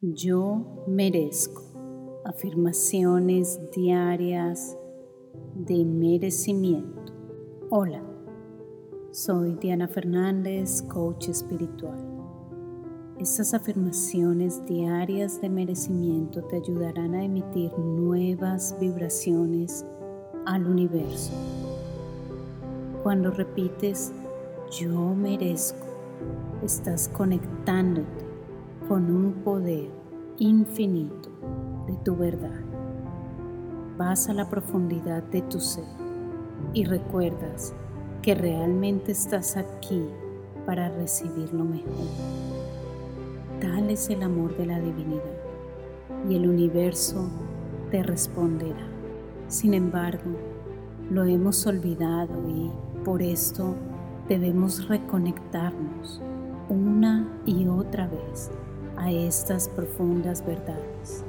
Yo merezco afirmaciones diarias de merecimiento. Hola, soy Diana Fernández, coach espiritual. Estas afirmaciones diarias de merecimiento te ayudarán a emitir nuevas vibraciones al universo. Cuando repites yo merezco, estás conectándote con un poder infinito de tu verdad. Vas a la profundidad de tu ser y recuerdas que realmente estás aquí para recibir lo mejor. Tal es el amor de la divinidad y el universo te responderá. Sin embargo, lo hemos olvidado y por esto debemos reconectarnos una y otra vez a estas profundas verdades.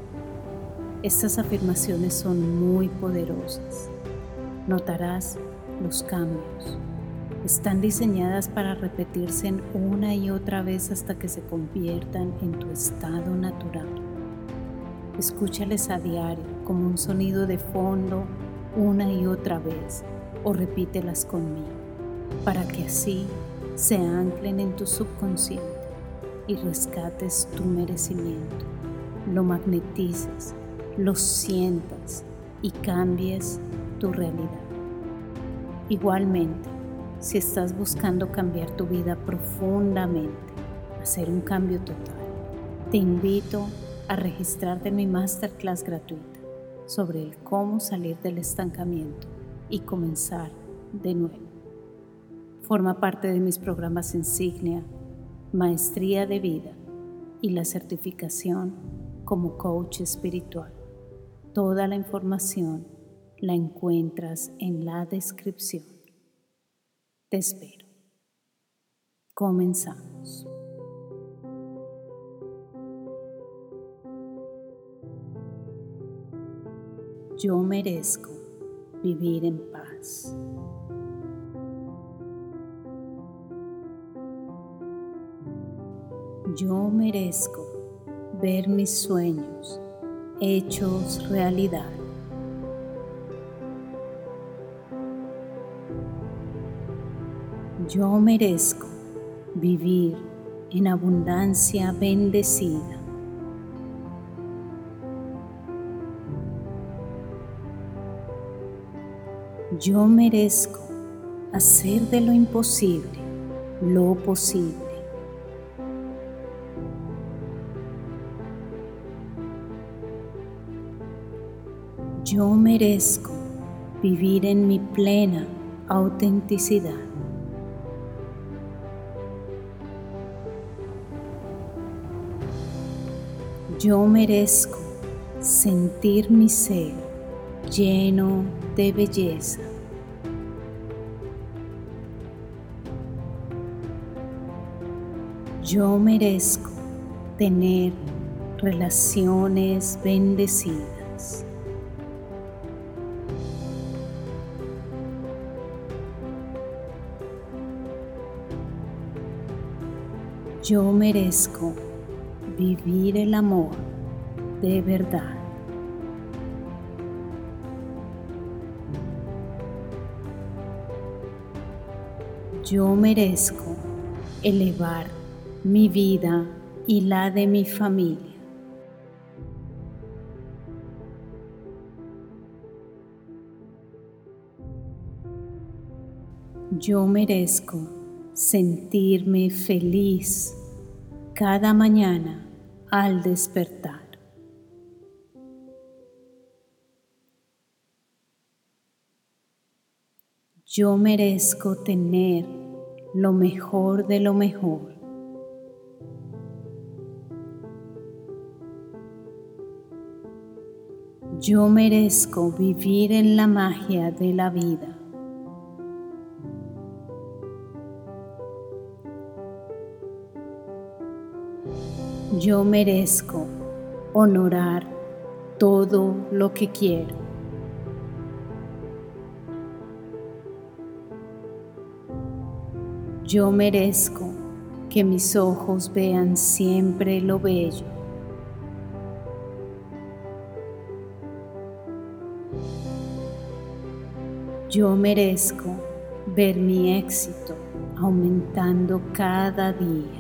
Estas afirmaciones son muy poderosas. Notarás los cambios. Están diseñadas para repetirse una y otra vez hasta que se conviertan en tu estado natural. Escúchales a diario como un sonido de fondo una y otra vez o repítelas conmigo para que así se anclen en tu subconsciente y rescates tu merecimiento, lo magnetices, lo sientas y cambies tu realidad. Igualmente, si estás buscando cambiar tu vida profundamente, hacer un cambio total, te invito a registrarte en mi masterclass gratuita sobre el cómo salir del estancamiento y comenzar de nuevo. Forma parte de mis programas insignia maestría de vida y la certificación como coach espiritual. Toda la información la encuentras en la descripción. Te espero. Comenzamos. Yo merezco vivir en paz. Yo merezco ver mis sueños hechos realidad. Yo merezco vivir en abundancia bendecida. Yo merezco hacer de lo imposible lo posible. Yo merezco vivir en mi plena autenticidad. Yo merezco sentir mi ser lleno de belleza. Yo merezco tener relaciones bendecidas. Yo merezco vivir el amor de verdad. Yo merezco elevar mi vida y la de mi familia. Yo merezco sentirme feliz cada mañana al despertar. Yo merezco tener lo mejor de lo mejor. Yo merezco vivir en la magia de la vida. yo merezco honorar todo lo que quiero. Yo merezco que mis ojos vean siempre lo bello. Yo merezco ver mi éxito aumentando cada día.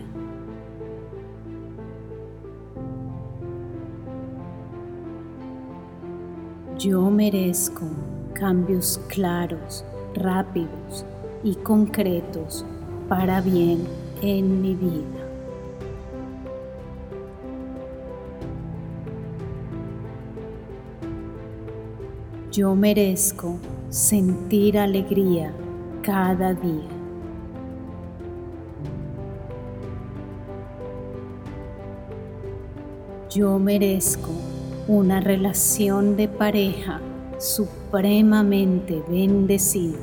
Yo merezco cambios claros, rápidos y concretos para bien en mi vida. Yo merezco sentir alegría cada día. Yo merezco una relación de pareja supremamente bendecida.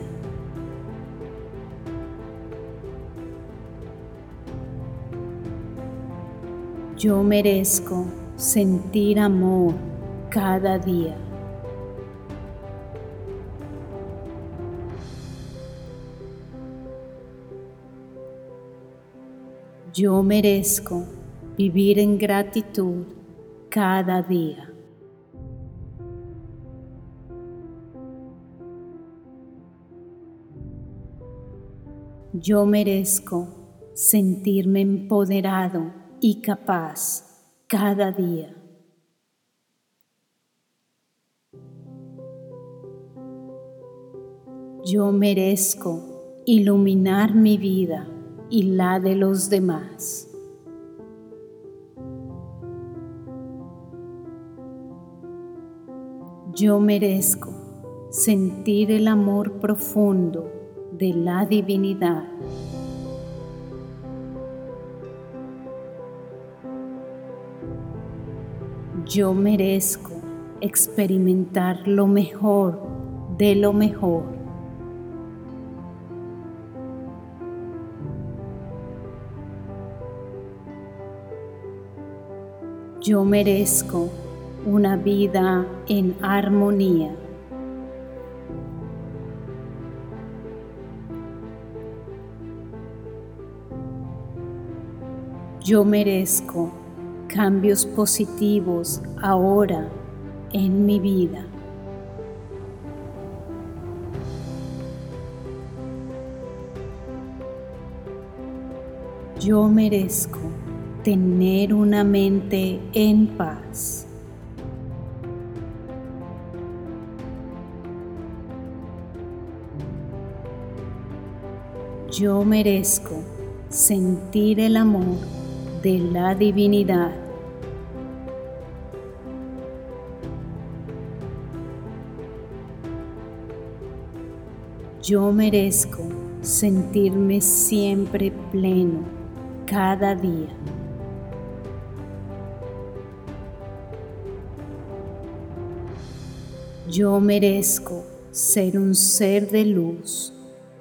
Yo merezco sentir amor cada día. Yo merezco vivir en gratitud cada día. Yo merezco sentirme empoderado y capaz cada día. Yo merezco iluminar mi vida y la de los demás. Yo merezco sentir el amor profundo de la divinidad. Yo merezco experimentar lo mejor de lo mejor. Yo merezco una vida en armonía. Yo merezco cambios positivos ahora en mi vida. Yo merezco tener una mente en paz. Yo merezco sentir el amor de la divinidad. Yo merezco sentirme siempre pleno cada día. Yo merezco ser un ser de luz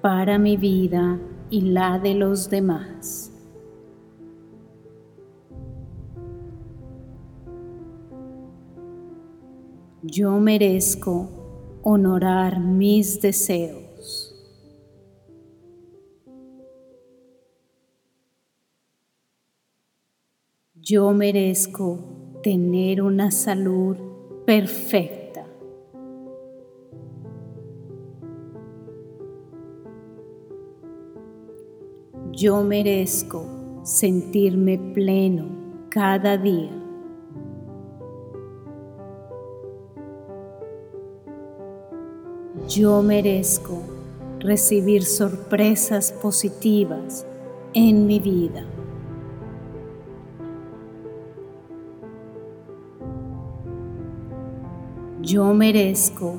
para mi vida y la de los demás. Yo merezco honorar mis deseos. Yo merezco tener una salud perfecta. Yo merezco sentirme pleno cada día. Yo merezco recibir sorpresas positivas en mi vida. Yo merezco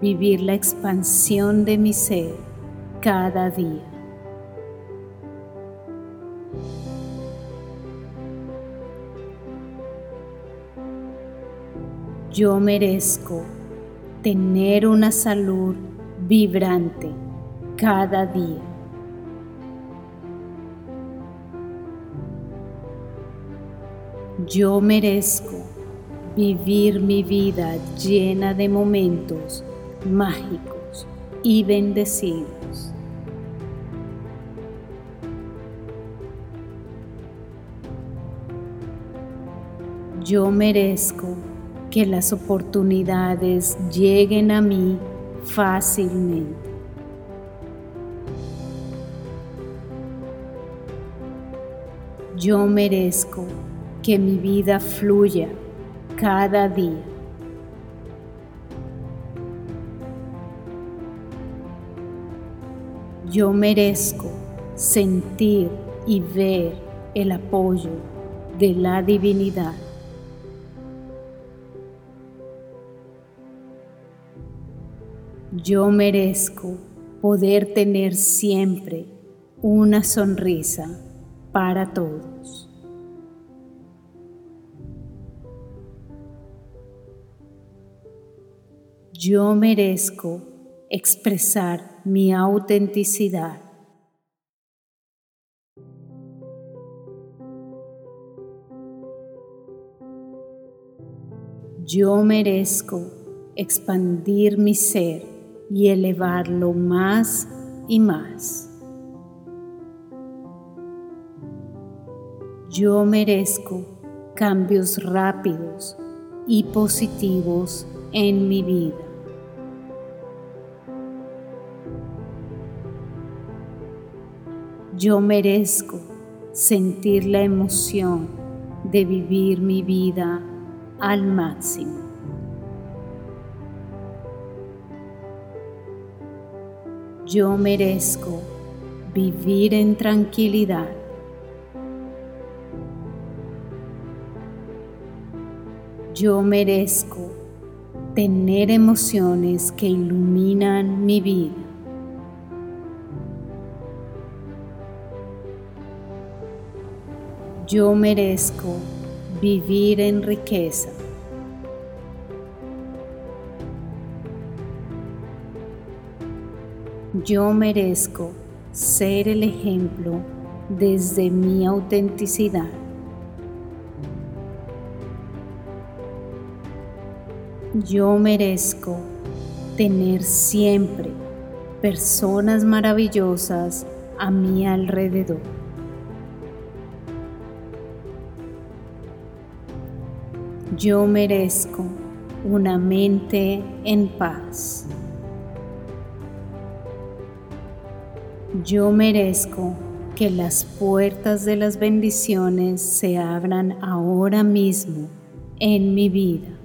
vivir la expansión de mi ser cada día. Yo merezco tener una salud vibrante cada día. Yo merezco vivir mi vida llena de momentos mágicos y bendecidos. Yo merezco que las oportunidades lleguen a mí fácilmente. Yo merezco que mi vida fluya cada día. Yo merezco sentir y ver el apoyo de la divinidad. Yo merezco poder tener siempre una sonrisa para todos. Yo merezco expresar mi autenticidad. Yo merezco expandir mi ser y elevarlo más y más. Yo merezco cambios rápidos y positivos en mi vida. Yo merezco sentir la emoción de vivir mi vida al máximo. Yo merezco vivir en tranquilidad Yo merezco tener emociones que iluminan mi vida. Yo merezco vivir en riqueza. Yo merezco ser el ejemplo desde mi autenticidad. Yo merezco tener siempre personas maravillosas a mi alrededor. Yo merezco una mente en paz. Yo merezco que las puertas de las bendiciones se abran ahora mismo en mi vida.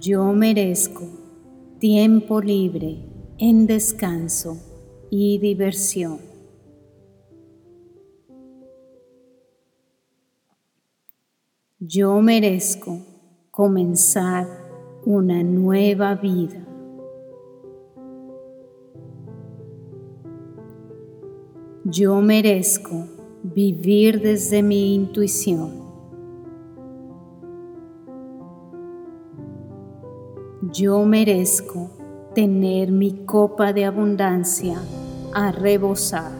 Yo merezco tiempo libre en descanso y diversión. Yo merezco comenzar una nueva vida. Yo merezco vivir desde mi intuición. Yo merezco tener mi copa de abundancia a rebosar.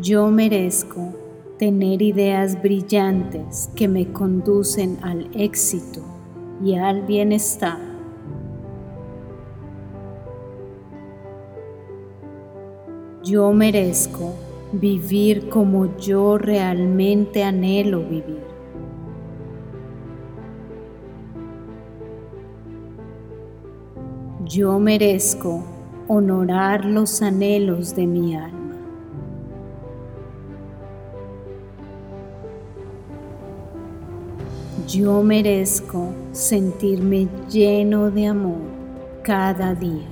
Yo merezco tener ideas brillantes que me conducen al éxito y al bienestar. Yo merezco vivir como yo realmente anhelo vivir. Yo merezco honorar los anhelos de mi alma. Yo merezco sentirme lleno de amor cada día.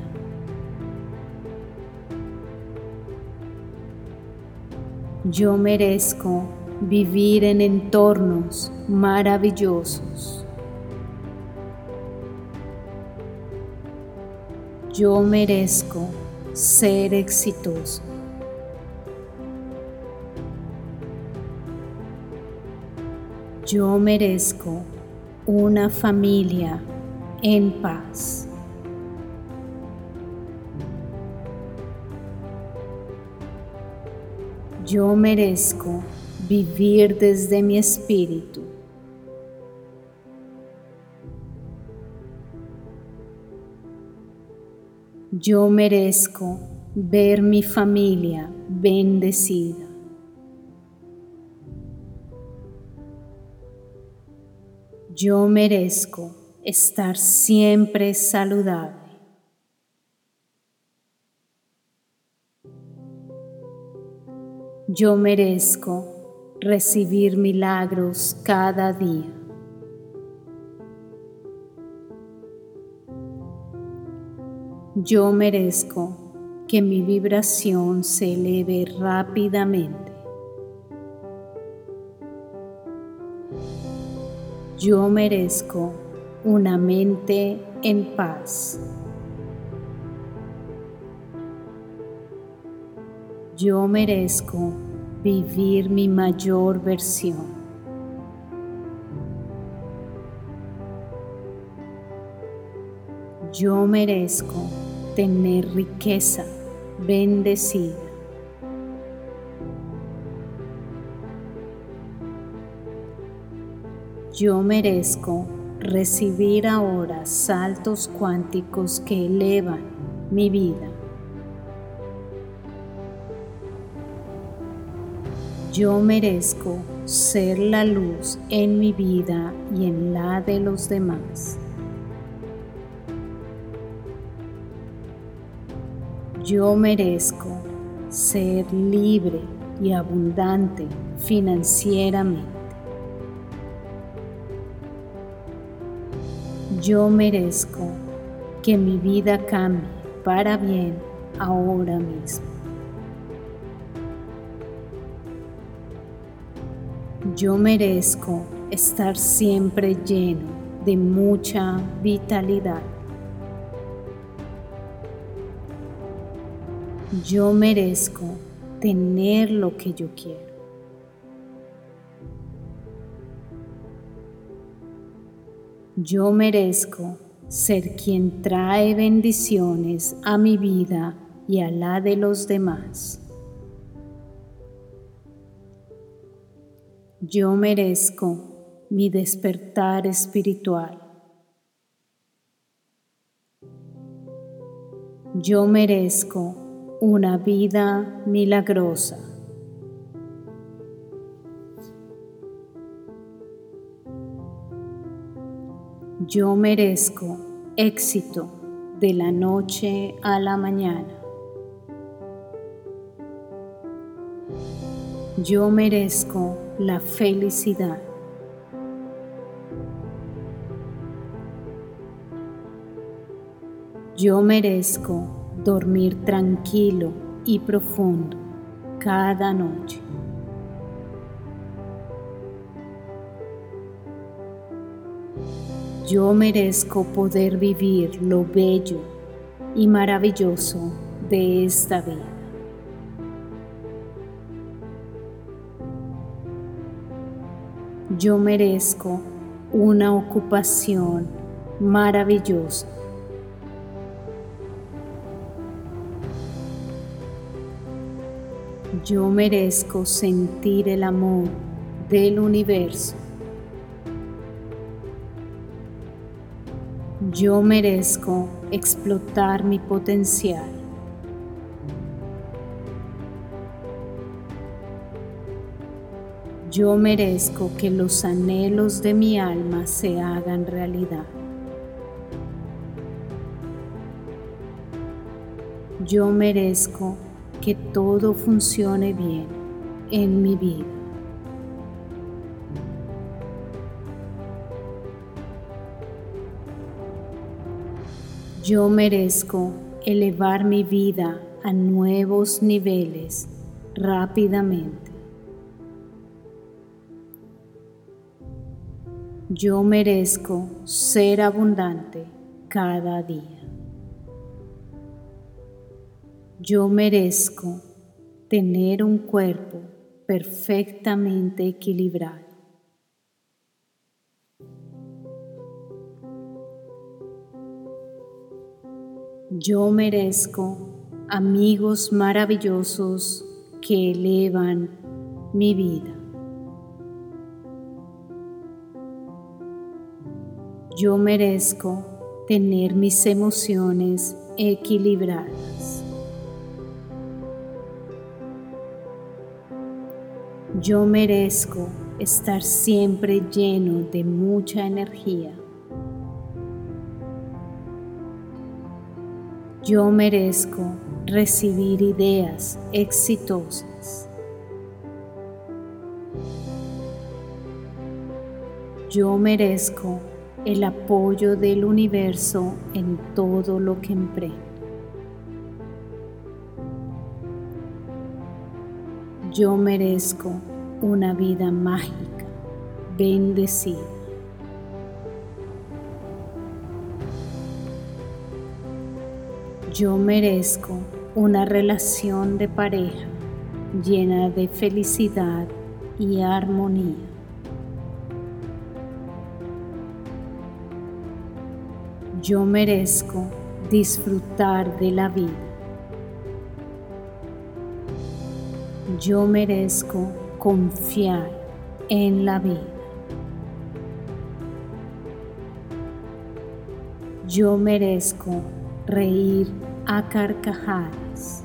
Yo merezco vivir en entornos maravillosos. Yo merezco ser exitoso. Yo merezco una familia en paz. Yo merezco vivir desde mi espíritu. Yo merezco ver mi familia bendecida. Yo merezco estar siempre saludable. Yo merezco recibir milagros cada día. Yo merezco que mi vibración se eleve rápidamente. Yo merezco una mente en paz. Yo merezco vivir mi mayor versión. Yo merezco tener riqueza bendecida. Yo merezco recibir ahora saltos cuánticos que elevan mi vida. Yo merezco ser la luz en mi vida y en la de los demás. Yo merezco ser libre y abundante financieramente. Yo merezco que mi vida cambie para bien ahora mismo. Yo merezco estar siempre lleno de mucha vitalidad. Yo merezco tener lo que yo quiero. Yo merezco ser quien trae bendiciones a mi vida y a la de los demás. Yo merezco mi despertar espiritual. Yo merezco una vida milagrosa. Yo merezco éxito de la noche a la mañana. Yo merezco la felicidad. Yo merezco dormir tranquilo y profundo cada noche. Yo merezco poder vivir lo bello y maravilloso de esta vida. Yo merezco una ocupación maravillosa Yo merezco sentir el amor del universo. Yo merezco explotar mi potencial. Yo merezco que los anhelos de mi alma se hagan realidad. Yo merezco que todo funcione bien en mi vida. Yo merezco elevar mi vida a nuevos niveles rápidamente. Yo merezco ser abundante cada día. Yo merezco tener un cuerpo perfectamente equilibrado. Yo merezco amigos maravillosos que elevan mi vida. Yo merezco tener mis emociones equilibradas. Yo merezco estar siempre lleno de mucha energía. Yo merezco recibir ideas exitosas. Yo merezco el apoyo del universo en todo lo que emprendo. Yo merezco una vida mágica, bendecida. Yo merezco una relación de pareja llena de felicidad y armonía. Yo merezco disfrutar de la vida. Yo merezco confiar en la vida. Yo merezco reír a carcajadas.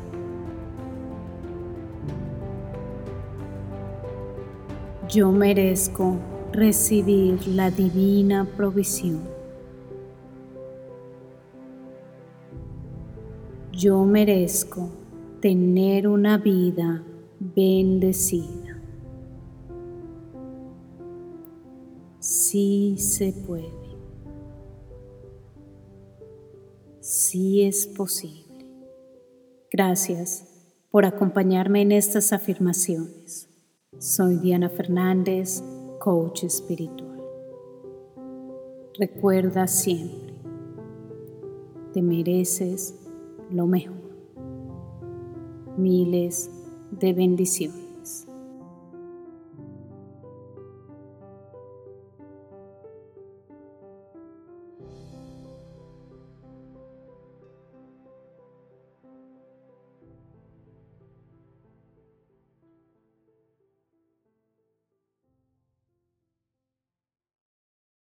Yo merezco recibir la divina provisión. Yo merezco tener una vida bendecida. Sí se puede. Sí es posible. Gracias por acompañarme en estas afirmaciones. Soy Diana Fernández, coach espiritual. Recuerda siempre, te mereces lo mejor. Miles de bendiciones.